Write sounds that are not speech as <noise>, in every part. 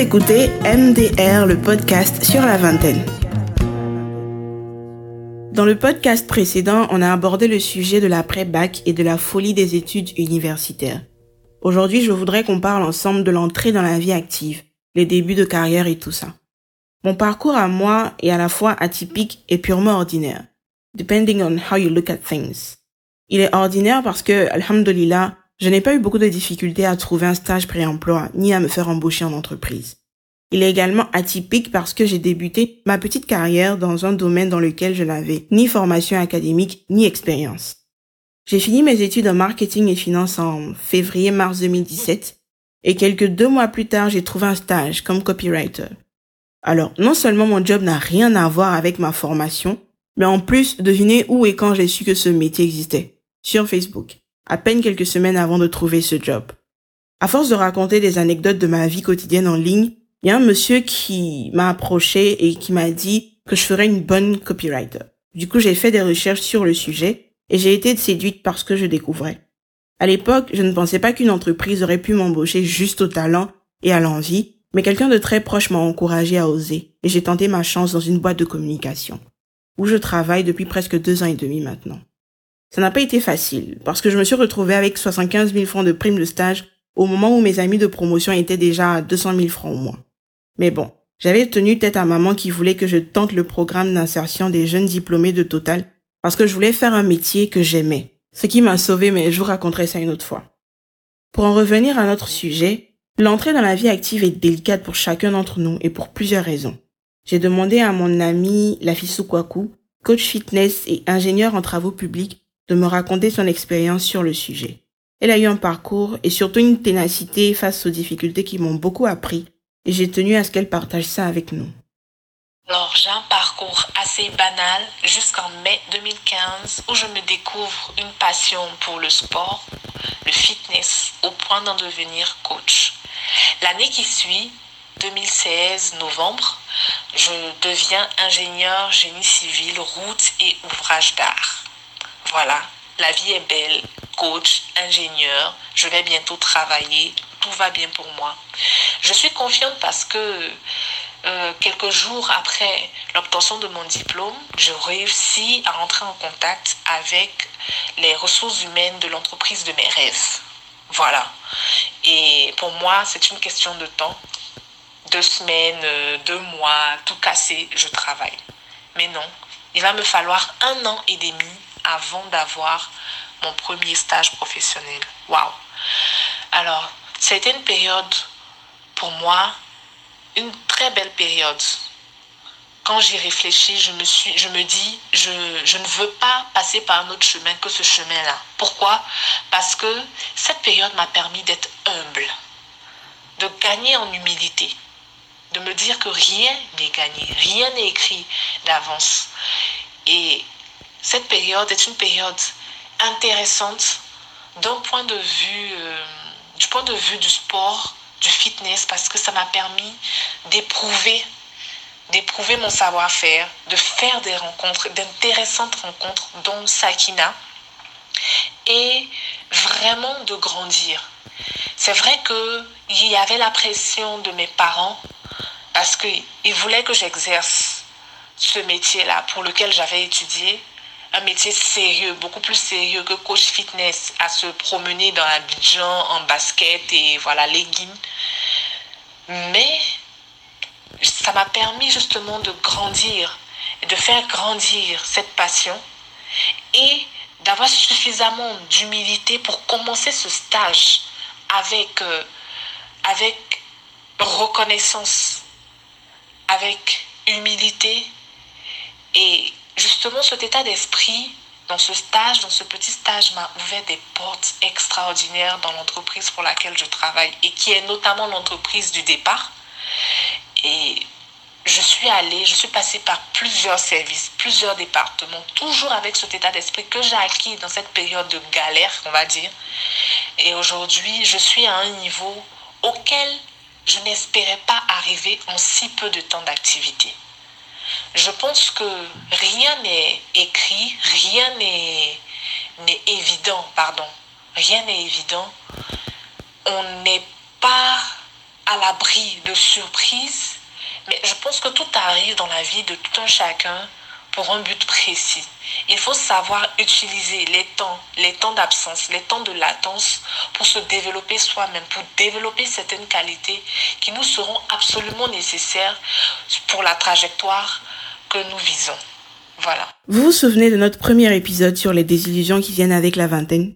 écoutez MDR, le podcast sur la vingtaine. Dans le podcast précédent, on a abordé le sujet de l'après-bac et de la folie des études universitaires. Aujourd'hui, je voudrais qu'on parle ensemble de l'entrée dans la vie active, les débuts de carrière et tout ça. Mon parcours à moi est à la fois atypique et purement ordinaire, depending on how you look at things. Il est ordinaire parce que, alhamdulillah, je n'ai pas eu beaucoup de difficultés à trouver un stage pré-emploi ni à me faire embaucher en entreprise. Il est également atypique parce que j'ai débuté ma petite carrière dans un domaine dans lequel je n'avais ni formation académique ni expérience. J'ai fini mes études en marketing et finance en février-mars 2017 et quelques deux mois plus tard, j'ai trouvé un stage comme copywriter. Alors, non seulement mon job n'a rien à voir avec ma formation, mais en plus, devinez où et quand j'ai su que ce métier existait. Sur Facebook à peine quelques semaines avant de trouver ce job. À force de raconter des anecdotes de ma vie quotidienne en ligne, il y a un monsieur qui m'a approché et qui m'a dit que je ferais une bonne copywriter. Du coup, j'ai fait des recherches sur le sujet et j'ai été séduite par ce que je découvrais. À l'époque, je ne pensais pas qu'une entreprise aurait pu m'embaucher juste au talent et à l'envie, mais quelqu'un de très proche m'a encouragé à oser et j'ai tenté ma chance dans une boîte de communication, où je travaille depuis presque deux ans et demi maintenant. Ça n'a pas été facile, parce que je me suis retrouvée avec 75 000 francs de prime de stage au moment où mes amis de promotion étaient déjà à 200 000 francs au mois. Mais bon, j'avais tenu tête à maman qui voulait que je tente le programme d'insertion des jeunes diplômés de Total, parce que je voulais faire un métier que j'aimais. Ce qui m'a sauvé, mais je vous raconterai ça une autre fois. Pour en revenir à notre sujet, l'entrée dans la vie active est délicate pour chacun d'entre nous et pour plusieurs raisons. J'ai demandé à mon ami Lafisu Kwaku, coach fitness et ingénieur en travaux publics, de me raconter son expérience sur le sujet. Elle a eu un parcours et surtout une ténacité face aux difficultés qui m'ont beaucoup appris et j'ai tenu à ce qu'elle partage ça avec nous. Alors j'ai un parcours assez banal jusqu'en mai 2015 où je me découvre une passion pour le sport, le fitness, au point d'en devenir coach. L'année qui suit, 2016, novembre, je deviens ingénieur génie civil, route et ouvrage d'art. Voilà, la vie est belle, coach, ingénieur, je vais bientôt travailler, tout va bien pour moi. Je suis confiante parce que euh, quelques jours après l'obtention de mon diplôme, je réussis à rentrer en contact avec les ressources humaines de l'entreprise de mes rêves. Voilà. Et pour moi, c'est une question de temps. Deux semaines, euh, deux mois, tout cassé, je travaille. Mais non, il va me falloir un an et demi avant d'avoir mon premier stage professionnel. Waouh! Alors, ça a été une période pour moi, une très belle période. Quand j'y réfléchis, je me, suis, je me dis, je, je ne veux pas passer par un autre chemin que ce chemin-là. Pourquoi? Parce que cette période m'a permis d'être humble, de gagner en humilité, de me dire que rien n'est gagné, rien n'est écrit d'avance. Et cette période est une période intéressante d'un point de vue, euh, du point de vue du sport, du fitness, parce que ça m'a permis d'éprouver, d'éprouver mon savoir-faire, de faire des rencontres, d'intéressantes rencontres, dont Sakina, et vraiment de grandir. C'est vrai qu'il y avait la pression de mes parents parce qu'ils voulaient que j'exerce ce métier-là pour lequel j'avais étudié un métier sérieux, beaucoup plus sérieux que coach fitness, à se promener dans Abidjan en basket et voilà, leggings. Mais ça m'a permis justement de grandir, de faire grandir cette passion et d'avoir suffisamment d'humilité pour commencer ce stage avec, euh, avec reconnaissance, avec humilité et justement, cet état d'esprit dans ce stage, dans ce petit stage, m'a ouvert des portes extraordinaires dans l'entreprise pour laquelle je travaille et qui est notamment l'entreprise du départ. Et je suis allée, je suis passée par plusieurs services, plusieurs départements, toujours avec cet état d'esprit que j'ai acquis dans cette période de galère, on va dire. Et aujourd'hui, je suis à un niveau auquel je n'espérais pas arriver en si peu de temps d'activité je pense que rien n'est écrit, rien n'est évident, pardon. Rien n'est évident. On n'est pas à l'abri de surprises, mais je pense que tout arrive dans la vie de tout un chacun pour un but précis. Il faut savoir utiliser les temps, les temps d'absence, les temps de latence pour se développer soi-même, pour développer certaines qualités qui nous seront absolument nécessaires pour la trajectoire que nous visons. Voilà. Vous vous souvenez de notre premier épisode sur les désillusions qui viennent avec la vingtaine?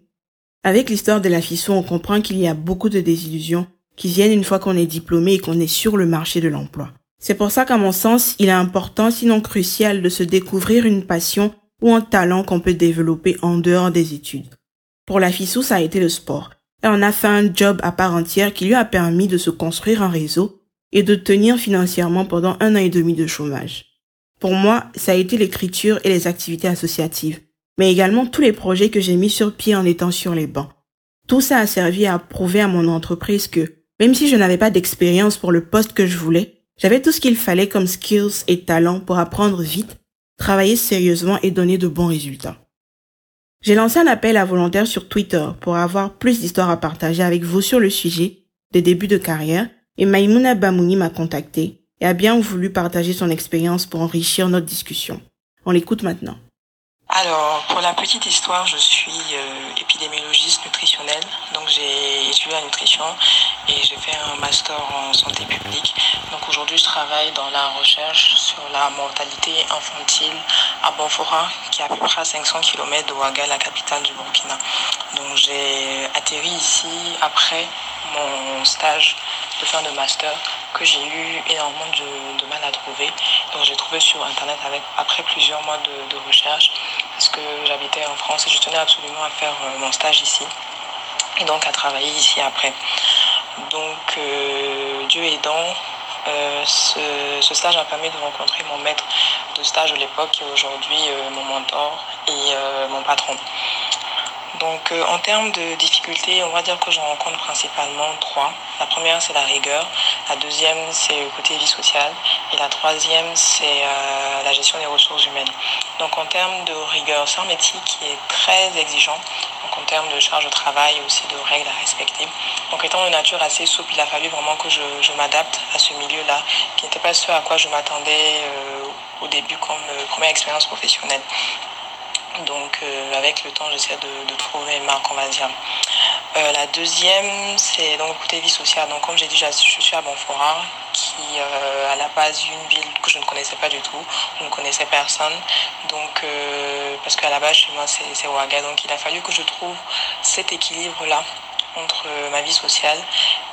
Avec l'histoire de la FISO, on comprend qu'il y a beaucoup de désillusions qui viennent une fois qu'on est diplômé et qu'on est sur le marché de l'emploi. C'est pour ça qu'à mon sens, il est important, sinon crucial, de se découvrir une passion ou un talent qu'on peut développer en dehors des études. Pour la Fissou, ça a été le sport. Elle en a fait un job à part entière qui lui a permis de se construire un réseau et de tenir financièrement pendant un an et demi de chômage. Pour moi, ça a été l'écriture et les activités associatives, mais également tous les projets que j'ai mis sur pied en étant sur les bancs. Tout ça a servi à prouver à mon entreprise que, même si je n'avais pas d'expérience pour le poste que je voulais, j'avais tout ce qu'il fallait comme skills et talents pour apprendre vite, travailler sérieusement et donner de bons résultats. J'ai lancé un appel à volontaires sur Twitter pour avoir plus d'histoires à partager avec vous sur le sujet des débuts de carrière et Maimouna Bamouni m'a contacté et a bien voulu partager son expérience pour enrichir notre discussion. On l'écoute maintenant. Alors, pour la petite histoire, je suis euh, épidémiologiste nutritionnelle. Donc, j'ai étudié la nutrition et j'ai fait un master en santé publique. Donc, aujourd'hui, je travaille dans la recherche sur la mortalité infantile à Bonfora, qui est à peu près à 500 km de Ouaga, la capitale du Burkina. Donc, j'ai atterri ici après mon stage de fin de master que j'ai eu énormément de, mal à trouver. Donc j'ai trouvé sur internet après plusieurs mois de, recherche parce que j'habitais en France et je tenais absolument à faire euh, mon stage ici et donc à travailler ici après. Donc euh, Dieu aidant, euh, ce, stage a permis de rencontrer mon maître de stage de l'époque qui est aujourd'hui mon mentor et mon patron. Donc en termes de difficultés, on va dire que j'en rencontre principalement trois. La première, c'est la rigueur. La deuxième, c'est le côté vie sociale. Et la troisième, c'est euh, la gestion des ressources humaines. Donc en termes de rigueur, c'est un métier qui est très exigeant. Donc en termes de charge de travail, aussi de règles à respecter. Donc étant de nature assez souple, il a fallu vraiment que je, m'adapte à ce milieu-là, qui n'était pas ce à quoi je m'attendais euh, au début comme première expérience professionnelle. Donc euh, avec le temps, j'essaie de, trouver une marque, on va dire. Euh, la deuxième, c'est donc côté vie sociale. Donc comme j'ai dit, je suis à Bonfora, qui euh, à la base une ville que je ne connaissais pas du tout. Je ne connaissais personne. Donc parce qu'à la base chez moi c'est Ouaga. Donc il a fallu que je trouve cet équilibre-là entre ma vie sociale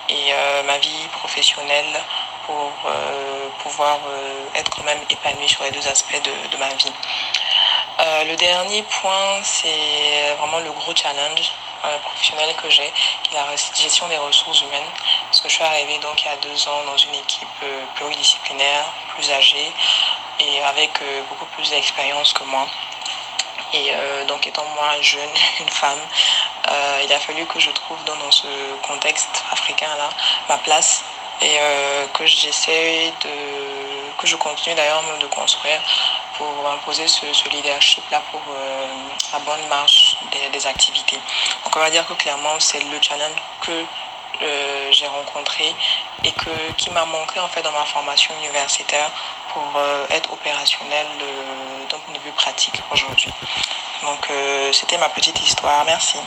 et ma vie professionnelle pour pouvoir être quand même épanouie sur les deux aspects de ma vie. Euh, le dernier point, c'est vraiment le gros challenge euh, professionnel que j'ai, qui est la gestion des ressources humaines. Parce que je suis arrivée donc il y a deux ans dans une équipe euh, pluridisciplinaire, plus âgée et avec beaucoup plus d'expérience que moi. Et donc étant moi jeune, <laughs> une femme, il a fallu que je trouve dans, ce contexte africain-là ma place et que j'essaie de que je continue d'ailleurs de construire pour imposer ce, leadership-là pour euh, la bonne marche des, activités. Donc on va dire que clairement c'est le challenge que euh, j'ai rencontré et que, qui m'a manqué en fait dans ma formation universitaire pour euh, être opérationnel d'un point de vue pratique aujourd'hui. Donc c'était ma petite histoire. Merci.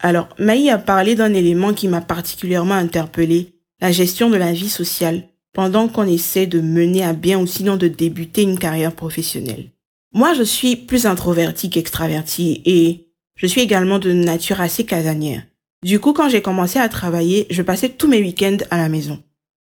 Alors, Maï a parlé d'un élément qui m'a particulièrement interpellé, la gestion de la vie sociale pendant qu'on essaie de mener à bien ou sinon de débuter une carrière professionnelle. Moi, je suis plus introvertie qu'extravertie et je suis également de nature assez casanière. Du coup, quand j'ai commencé à travailler, je passais tous mes week-ends à la maison.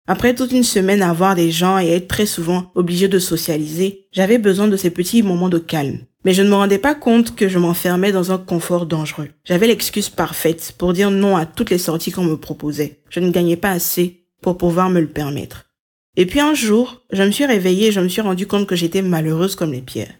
Après toute une semaine à voir des gens et être très souvent obligé de socialiser, j'avais besoin de ces petits moments de calme. Mais je ne me rendais pas compte que je m'enfermais dans un confort dangereux. J'avais l'excuse parfaite pour dire non à toutes les sorties qu'on me proposait. Je ne gagnais pas assez pour pouvoir me le permettre. Et puis un jour, je me suis réveillée et je me suis rendu compte que j'étais malheureuse comme les pierres.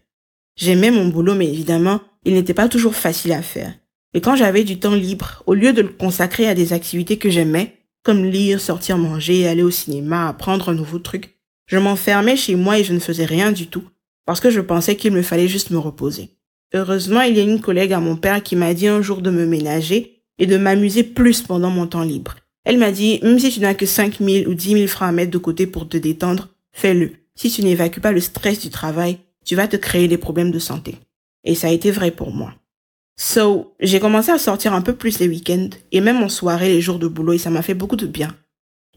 J'aimais mon boulot, mais évidemment, il n'était pas toujours facile à faire. Et quand j'avais du temps libre, au lieu de le consacrer à des activités que j'aimais, comme lire, sortir manger, aller au cinéma, apprendre un nouveau truc, je m'enfermais chez moi et je ne faisais rien du tout, parce que je pensais qu'il me fallait juste me reposer. Heureusement, il y a une collègue à mon père qui m'a dit un jour de me ménager et de m'amuser plus pendant mon temps libre. Elle m'a dit, même si tu n'as que 5 000 ou 10 000 francs à mettre de côté pour te détendre, fais-le. Si tu n'évacues pas le stress du travail, tu vas te créer des problèmes de santé. Et ça a été vrai pour moi. So, j'ai commencé à sortir un peu plus les week-ends et même en soirée les jours de boulot et ça m'a fait beaucoup de bien.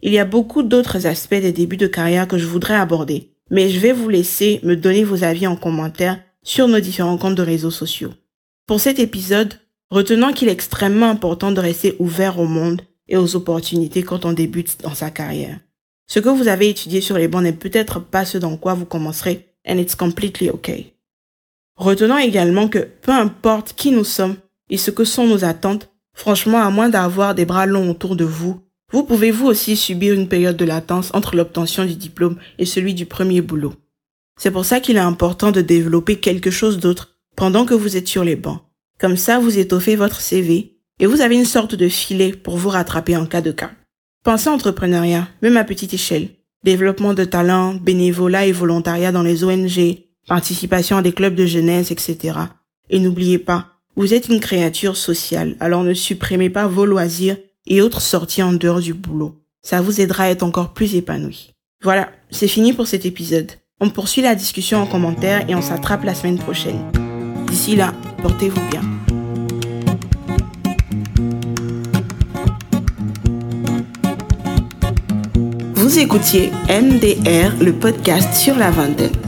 Il y a beaucoup d'autres aspects des débuts de carrière que je voudrais aborder, mais je vais vous laisser me donner vos avis en commentaire sur nos différents comptes de réseaux sociaux. Pour cet épisode, retenons qu'il est extrêmement important de rester ouvert au monde et aux opportunités quand on débute dans sa carrière. Ce que vous avez étudié sur les bancs n'est peut-être pas ce dans quoi vous commencerez, and it's completely okay. Retenons également que peu importe qui nous sommes et ce que sont nos attentes, franchement, à moins d'avoir des bras longs autour de vous, vous pouvez vous aussi subir une période de latence entre l'obtention du diplôme et celui du premier boulot. C'est pour ça qu'il est important de développer quelque chose d'autre pendant que vous êtes sur les bancs. Comme ça, vous étoffez votre CV et vous avez une sorte de filet pour vous rattraper en cas de cas. Pensez entrepreneuriat, même à petite échelle. Développement de talents, bénévolat et volontariat dans les ONG, participation à des clubs de jeunesse, etc. Et n'oubliez pas, vous êtes une créature sociale, alors ne supprimez pas vos loisirs et autres sorties en dehors du boulot. Ça vous aidera à être encore plus épanoui. Voilà, c'est fini pour cet épisode. On poursuit la discussion en commentaire et on s'attrape la semaine prochaine. D'ici là, portez-vous bien. Vous écoutiez MDR, le podcast sur la vingtaine.